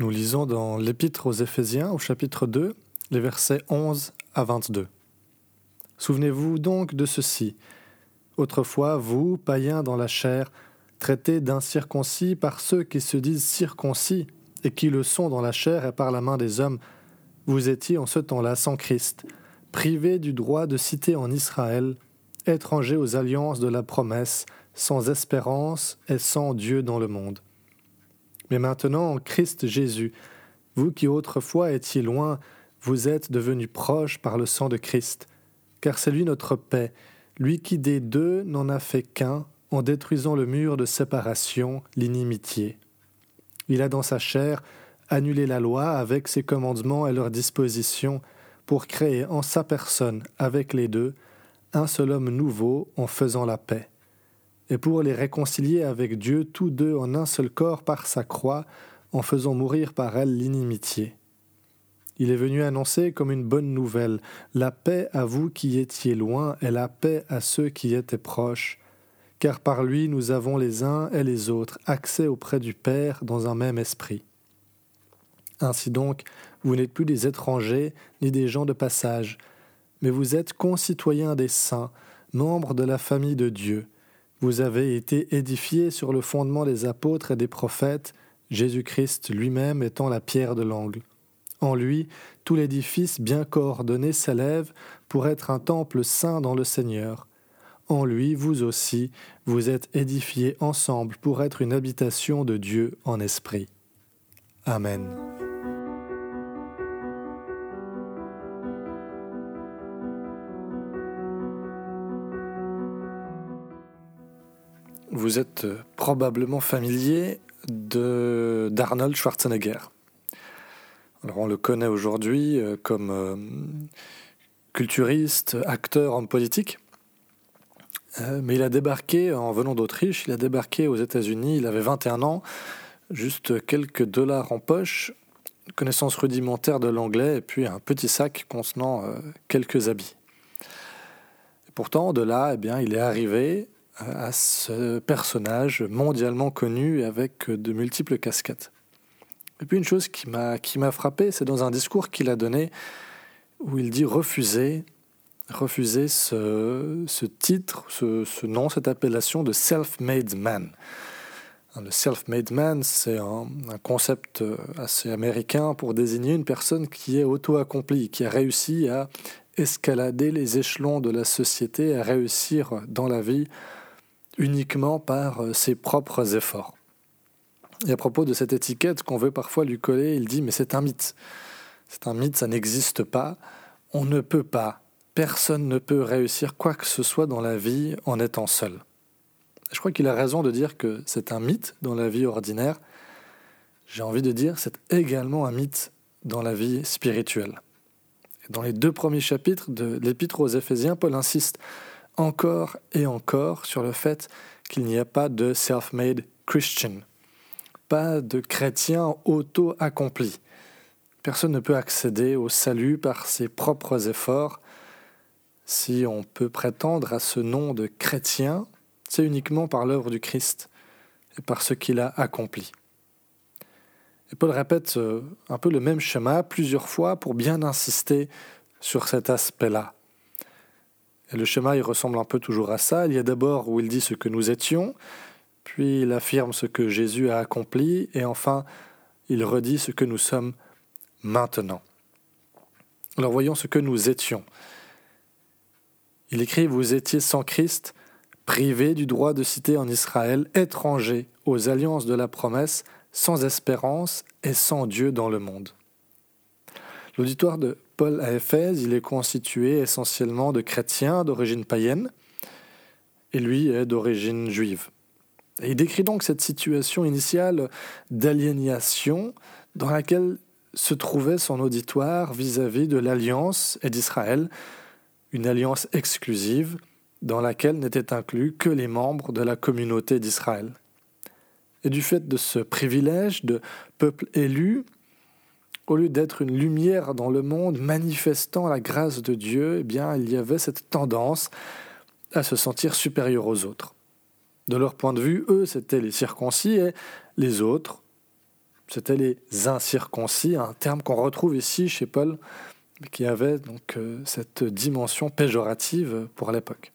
Nous lisons dans l'Épître aux Éphésiens au chapitre 2, les versets 11 à 22. Souvenez-vous donc de ceci. Autrefois, vous, païens dans la chair, traités d'incirconcis par ceux qui se disent circoncis et qui le sont dans la chair et par la main des hommes, vous étiez en ce temps-là sans Christ, privés du droit de citer en Israël, étrangers aux alliances de la promesse, sans espérance et sans Dieu dans le monde. Mais maintenant, en Christ Jésus, vous qui autrefois étiez loin, vous êtes devenus proches par le sang de Christ, car c'est lui notre paix, lui qui des deux n'en a fait qu'un, en détruisant le mur de séparation, l'inimitié. Il a dans sa chair annulé la loi avec ses commandements et leurs dispositions, pour créer en sa personne, avec les deux, un seul homme nouveau en faisant la paix et pour les réconcilier avec Dieu tous deux en un seul corps par sa croix, en faisant mourir par elle l'inimitié. Il est venu annoncer comme une bonne nouvelle la paix à vous qui étiez loin et la paix à ceux qui étaient proches, car par lui nous avons les uns et les autres accès auprès du Père dans un même esprit. Ainsi donc, vous n'êtes plus des étrangers ni des gens de passage, mais vous êtes concitoyens des saints, membres de la famille de Dieu, vous avez été édifiés sur le fondement des apôtres et des prophètes, Jésus-Christ lui-même étant la pierre de l'angle. En lui, tout l'édifice bien coordonné s'élève pour être un temple saint dans le Seigneur. En lui, vous aussi, vous êtes édifiés ensemble pour être une habitation de Dieu en esprit. Amen. Vous êtes probablement familier d'Arnold Schwarzenegger. Alors on le connaît aujourd'hui euh, comme euh, culturiste, acteur, homme politique. Euh, mais il a débarqué en venant d'Autriche, il a débarqué aux États-Unis, il avait 21 ans, juste quelques dollars en poche, connaissance rudimentaire de l'anglais et puis un petit sac contenant quelques habits. Pourtant, de là, eh bien, il est arrivé à ce personnage mondialement connu avec de multiples casquettes. Et puis une chose qui m'a frappé, c'est dans un discours qu'il a donné où il dit refuser refuser ce, ce titre, ce, ce, nom, cette appellation de self-made man. Le self-made man, c'est un, un, concept assez américain pour désigner une personne qui est auto-accomplie, qui a réussi à escalader les échelons de la société, à réussir dans la vie uniquement par euh, ses propres efforts. Et à propos de cette étiquette qu'on veut parfois lui coller, il dit mais c'est un mythe. C'est un mythe, ça n'existe pas. On ne peut pas, personne ne peut réussir quoi que ce soit dans la vie en étant seul. Je crois qu'il a raison de dire que c'est un mythe dans la vie ordinaire. J'ai envie de dire c'est également un mythe dans la vie spirituelle. Dans les deux premiers chapitres de l'Épître aux Éphésiens, Paul insiste encore et encore sur le fait qu'il n'y a pas de self-made Christian, pas de chrétien auto-accompli. Personne ne peut accéder au salut par ses propres efforts. Si on peut prétendre à ce nom de chrétien, c'est uniquement par l'œuvre du Christ et par ce qu'il a accompli. Et Paul répète euh, un peu le même schéma plusieurs fois pour bien insister sur cet aspect-là. Le schéma, ressemble un peu toujours à ça. Il y a d'abord où il dit ce que nous étions, puis il affirme ce que Jésus a accompli, et enfin, il redit ce que nous sommes maintenant. Alors voyons ce que nous étions. Il écrit, Vous étiez sans Christ, privés du droit de citer en Israël, étrangers aux alliances de la promesse, sans espérance et sans Dieu dans le monde. L'auditoire de Paul à Éphèse, il est constitué essentiellement de chrétiens d'origine païenne, et lui est d'origine juive. il décrit donc cette situation initiale d'aliénation dans laquelle se trouvait son auditoire vis-à-vis de l'alliance et d'Israël, une alliance exclusive dans laquelle n'étaient inclus que les membres de la communauté d'Israël. Et du fait de ce privilège de peuple élu, au lieu d'être une lumière dans le monde manifestant la grâce de Dieu, eh bien, il y avait cette tendance à se sentir supérieur aux autres. De leur point de vue, eux, c'étaient les circoncis et les autres, c'était les incirconcis, un terme qu'on retrouve ici chez Paul, qui avait donc euh, cette dimension péjorative pour l'époque.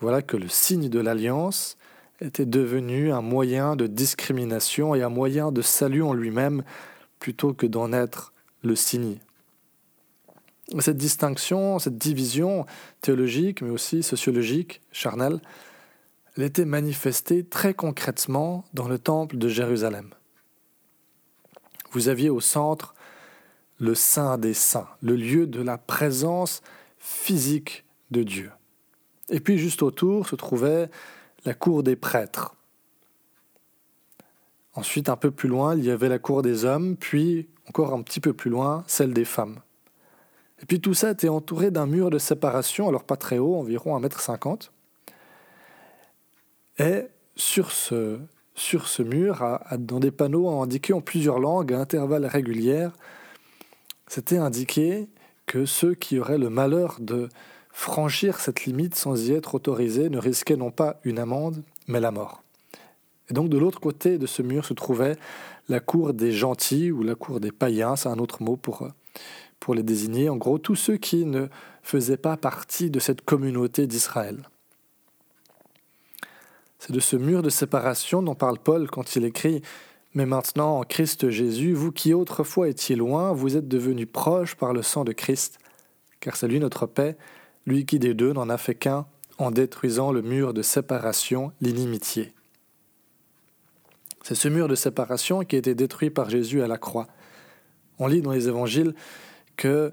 Voilà que le signe de l'alliance était devenu un moyen de discrimination et un moyen de salut en lui-même plutôt que d'en être le signe. Cette distinction, cette division théologique, mais aussi sociologique, charnelle, elle était manifestée très concrètement dans le temple de Jérusalem. Vous aviez au centre le Saint des Saints, le lieu de la présence physique de Dieu. Et puis juste autour se trouvait la cour des prêtres. Ensuite, un peu plus loin, il y avait la cour des hommes, puis encore un petit peu plus loin, celle des femmes. Et puis tout ça était entouré d'un mur de séparation, alors pas très haut, environ 1m50. Et sur ce, sur ce mur, dans des panneaux indiqués en plusieurs langues à intervalles réguliers, c'était indiqué que ceux qui auraient le malheur de franchir cette limite sans y être autorisés ne risquaient non pas une amende, mais la mort. Et donc de l'autre côté de ce mur se trouvait la cour des gentils ou la cour des païens, c'est un autre mot pour, pour les désigner, en gros tous ceux qui ne faisaient pas partie de cette communauté d'Israël. C'est de ce mur de séparation dont parle Paul quand il écrit Mais maintenant, en Christ Jésus, vous qui autrefois étiez loin, vous êtes devenus proches par le sang de Christ, car c'est lui notre paix, lui qui des deux n'en a fait qu'un, en détruisant le mur de séparation, l'inimitié. C'est ce mur de séparation qui a été détruit par Jésus à la croix. On lit dans les évangiles que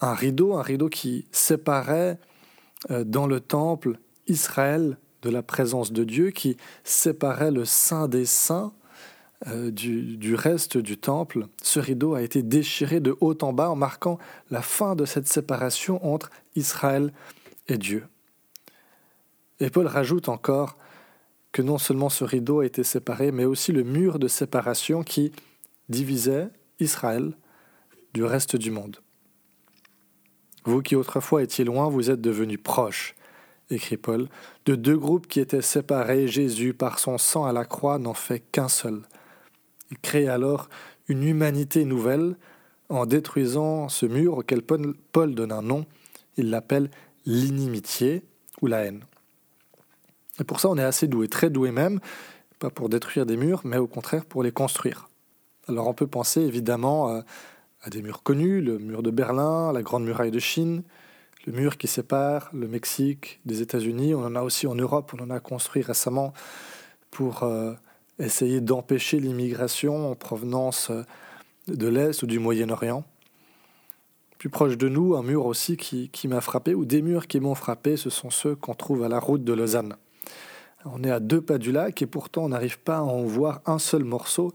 un rideau, un rideau qui séparait euh, dans le temple Israël de la présence de Dieu, qui séparait le saint des saints euh, du, du, reste du temple, ce rideau a été déchiré de haut en bas en marquant la fin de cette séparation entre Israël et Dieu. Et Paul rajoute encore que non seulement ce rideau a été séparé, mais aussi le mur de séparation qui divisait Israël du reste du monde. Vous qui autrefois étiez loin, vous êtes devenus proches écrit Paul, de deux groupes qui étaient séparés, Jésus, par son sang à la croix, n'en fait qu'un seul. Il crée alors une humanité nouvelle en détruisant ce mur auquel Paul donne un nom. Il l'appelle l'inimitié ou la haine. Et pour ça, on est assez doué, très doué même, pas pour détruire des murs, mais au contraire pour les construire. Alors on peut penser évidemment euh, à des murs connus, le mur de Berlin, la Grande Muraille de Chine, le mur qui sépare le Mexique des États-Unis. On en a aussi en Europe, on en a construit récemment pour euh, essayer d'empêcher l'immigration en provenance euh, de l'Est ou du Moyen-Orient. Plus proche de nous, un mur aussi qui, qui m'a frappé, ou des murs qui m'ont frappé, ce sont ceux qu'on trouve à la route de Lausanne. On est à deux pas du lac et pourtant on n'arrive pas à en voir un seul morceau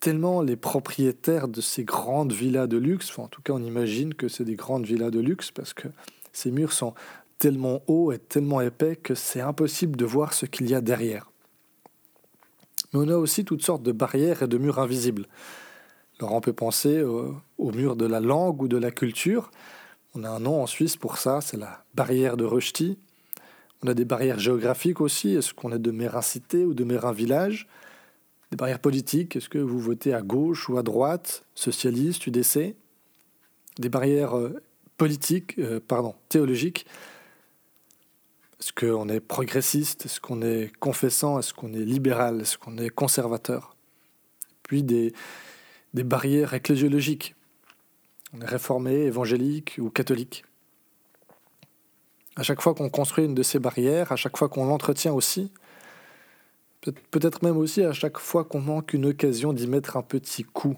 tellement les propriétaires de ces grandes villas de luxe, en tout cas on imagine que c'est des grandes villas de luxe parce que ces murs sont tellement hauts et tellement épais que c'est impossible de voir ce qu'il y a derrière. Mais on a aussi toutes sortes de barrières et de murs invisibles. Alors on peut penser au, mur de la langue ou de la culture. On a un nom en Suisse pour ça, c'est la barrière de Rösti. On a des barrières géographiques aussi. Est-ce qu'on est de Mérin cité ou de Mérin village des barrières politiques, est-ce que vous votez à gauche ou à droite, socialiste, UDC Des barrières euh, politiques, euh, pardon, théologiques. Est-ce qu'on est progressiste? Est-ce qu'on est confessant? Est-ce qu'on est libéral? Est-ce qu'on est conservateur? Puis des, des barrières ecclésiologiques. On est réformé, évangélique ou catholique. À chaque fois qu'on construit une de ces barrières, à chaque fois qu'on l'entretient aussi, peut-être même aussi à chaque fois qu'on manque une occasion d'y mettre un petit coup.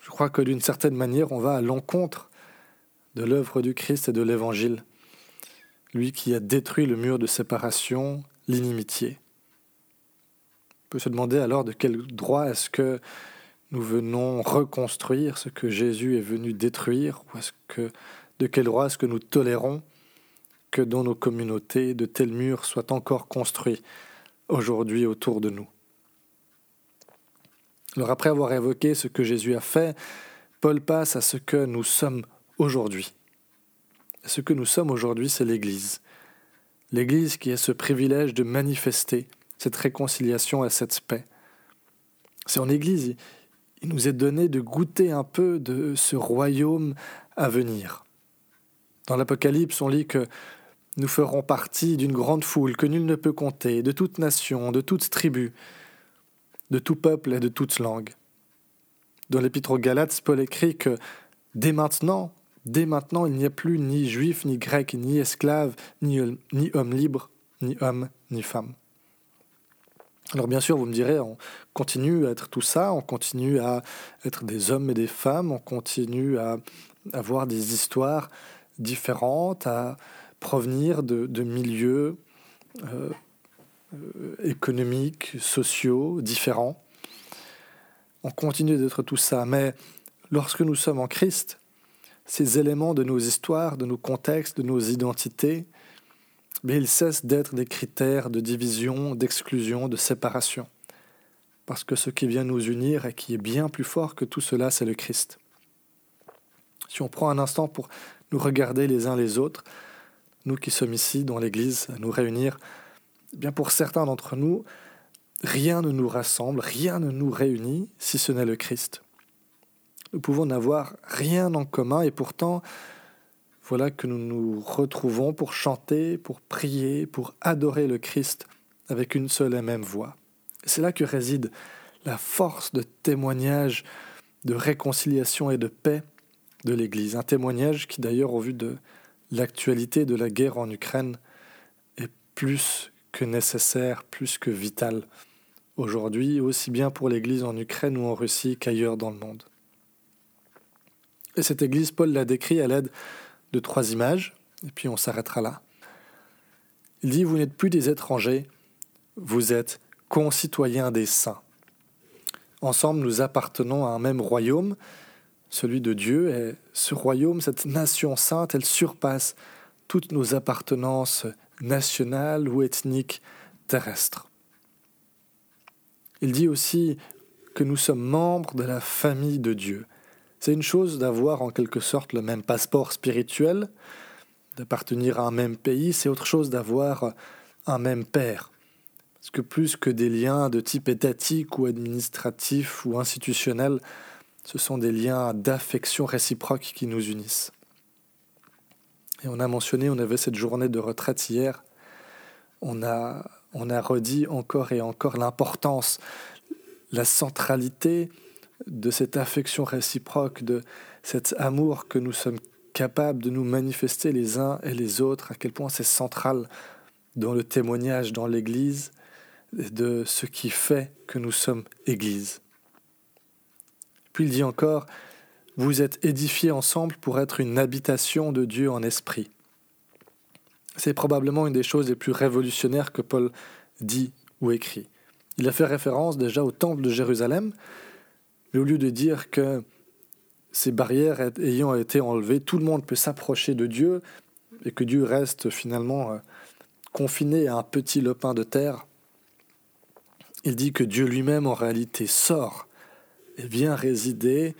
Je crois que d'une certaine manière, on va à l'encontre de l'œuvre du Christ et de l'Évangile, lui qui a détruit le mur de séparation, l'inimitié. On peut se demander alors de quel droit est-ce que nous venons reconstruire ce que Jésus est venu détruire ou de quel droit est-ce que nous tolérons que dans nos communautés de tels murs soient encore construits aujourd'hui autour de nous Alors après avoir évoqué ce que Jésus a fait, Paul passe à ce que nous sommes aujourd'hui. Ce que nous sommes aujourd'hui, c'est l'Église. L'Église qui a ce privilège de manifester cette réconciliation et cette paix. C'est en Église, il nous est donné de goûter un peu de ce royaume à venir. Dans l'Apocalypse, on lit que nous ferons partie d'une grande foule que nul ne peut compter, de toute nation, de toute tribu, de tout peuple et de toute langue. Dans l'Épître aux Galates, Paul écrit que dès maintenant, dès maintenant, il n'y a plus ni juif, ni grec, ni esclave, ni, ni homme libre, ni homme, ni femme. Alors bien sûr, vous me direz, on continue à être tout ça, on continue à être des hommes et des femmes, on continue à avoir des histoires différentes, à provenir de, milieux euh, économiques, sociaux, différents. On continue d'être tout ça, mais lorsque nous sommes en Christ, ces éléments de nos histoires, de nos contextes, de nos identités, mais ils cessent d'être des critères de division, d'exclusion, de séparation. Parce que ce qui vient nous unir et qui est bien plus fort que tout cela, c'est le Christ. Si on prend un instant pour nous regarder les uns les autres, nous qui sommes ici dans l'Église à nous réunir, eh bien pour certains d'entre nous, rien ne nous rassemble, rien ne nous réunit si ce n'est le Christ. Nous pouvons n'avoir rien en commun et pourtant voilà que nous nous retrouvons pour chanter, pour prier, pour adorer le Christ avec une seule et même voix. C'est là que réside la force de témoignage, de réconciliation et de paix de l'Église. Un témoignage qui d'ailleurs, au vu de l'actualité de la guerre en Ukraine, est plus que nécessaire, plus que vital aujourd'hui, aussi bien pour l'Église en Ukraine ou en Russie qu'ailleurs dans le monde. Et cette Église, Paul l'a décrit à l'aide de trois images, et puis on s'arrêtera là. Il dit, vous n'êtes plus des étrangers, vous êtes concitoyens des saints. Ensemble, nous appartenons à un même royaume, celui de Dieu, et ce royaume, cette nation sainte, elle surpasse toutes nos appartenances nationales ou ethniques terrestres. Il dit aussi que nous sommes membres de la famille de Dieu. C'est une chose d'avoir en quelque sorte le même passeport spirituel, d'appartenir à un même pays, c'est autre chose d'avoir un même père. Parce que plus que des liens de type étatique ou administratif ou institutionnel, ce sont des liens d'affection réciproque qui nous unissent. Et on a mentionné, on avait cette journée de retraite hier, on a, on a redit encore et encore l'importance, la centralité de cette affection réciproque, de cet amour que nous sommes capables de nous manifester les uns et les autres, à quel point c'est central dans le témoignage dans l'Église de ce qui fait que nous sommes Église. Puis il dit encore, vous êtes édifiés ensemble pour être une habitation de Dieu en esprit. C'est probablement une des choses les plus révolutionnaires que Paul dit ou écrit. Il a fait référence déjà au temple de Jérusalem, mais au lieu de dire que ces barrières ayant été enlevées, tout le monde peut s'approcher de Dieu et que Dieu reste finalement euh, confiné à un petit lopin de terre, il dit que Dieu lui-même en réalité sort vient résider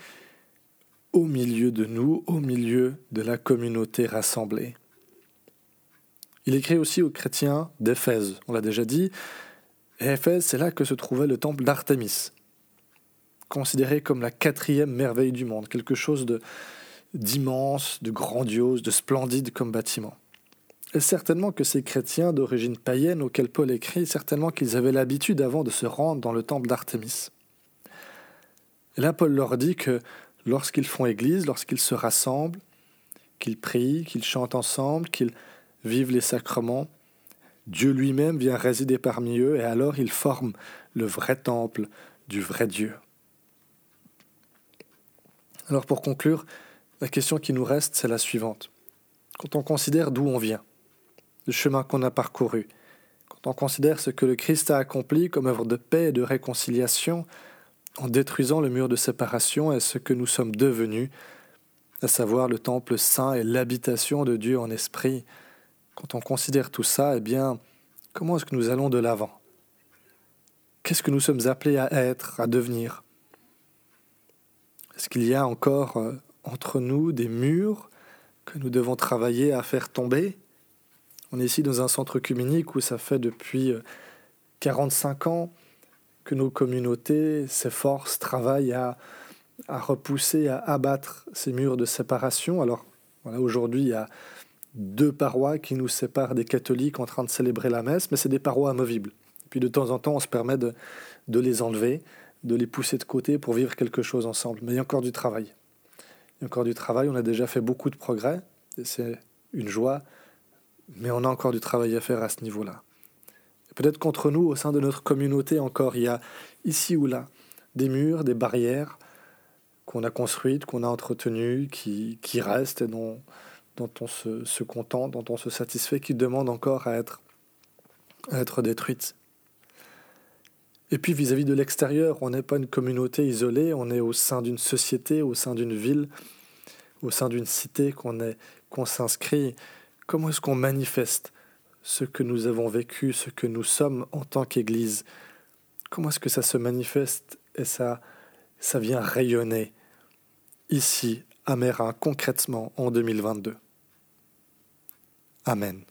au milieu de nous, au milieu de la communauté rassemblée. Il écrit aussi aux chrétiens d'Éphèse, on l'a déjà dit, et Éphèse, c'est là que se trouvait le temple d'Artémis, considéré comme la quatrième merveille du monde, quelque chose d'immense, de grandiose, de splendide comme bâtiment. Et certainement que ces chrétiens d'origine païenne auxquels Paul écrit, certainement qu'ils avaient l'habitude avant de se rendre dans le temple d'Artémis. Et là, Paul leur dit que lorsqu'ils font église, lorsqu'ils se rassemblent, qu'ils prient, qu'ils chantent ensemble, qu'ils vivent les sacrements, Dieu lui-même vient résider parmi eux et alors ils forment le vrai temple du vrai Dieu. Alors pour conclure, la question qui nous reste, c'est la suivante. Quand on considère d'où on vient, le chemin qu'on a parcouru, quand on considère ce que le Christ a accompli comme œuvre de paix et de réconciliation, en détruisant le mur de séparation est ce que nous sommes devenus, à savoir le temple saint et l'habitation de Dieu en esprit. Quand on considère tout ça, eh bien, comment est-ce que nous allons de l'avant? Qu'est-ce que nous sommes appelés à être, à devenir? Est-ce qu'il y a encore euh, entre nous des murs que nous devons travailler à faire tomber? On est ici dans un centre communique où ça fait depuis 45 euh, ans que nos communautés s'efforcent, travaillent à, à repousser, à abattre ces murs de séparation. Alors, voilà, aujourd'hui, il y a deux parois qui nous séparent des catholiques en train de célébrer la messe, mais c'est des parois amovibles. puis de temps en temps, on se permet de, de les enlever, de les pousser de côté pour vivre quelque chose ensemble. Mais il y a encore du travail. Il y a encore du travail, on a déjà fait beaucoup de progrès, et c'est une joie, mais on a encore du travail à faire à ce niveau-là. Peut-être qu'entre nous, au sein de notre communauté encore, il y a ici ou là des murs, des barrières qu'on a construites, qu'on a entretenues, qui, restent et dont, on se, contente, dont on se satisfait, qui demandent encore à être, détruites. Et puis vis-à-vis de l'extérieur, on n'est pas une communauté isolée, on est au sein d'une société, au sein d'une ville, au sein d'une cité qu'on s'inscrit. Comment est-ce qu'on manifeste ce que nous avons vécu, ce que nous sommes en tant qu'Église Comment est-ce que ça se manifeste et ça, ça vient rayonner ici, à Mérin, concrètement en 2022 Amen.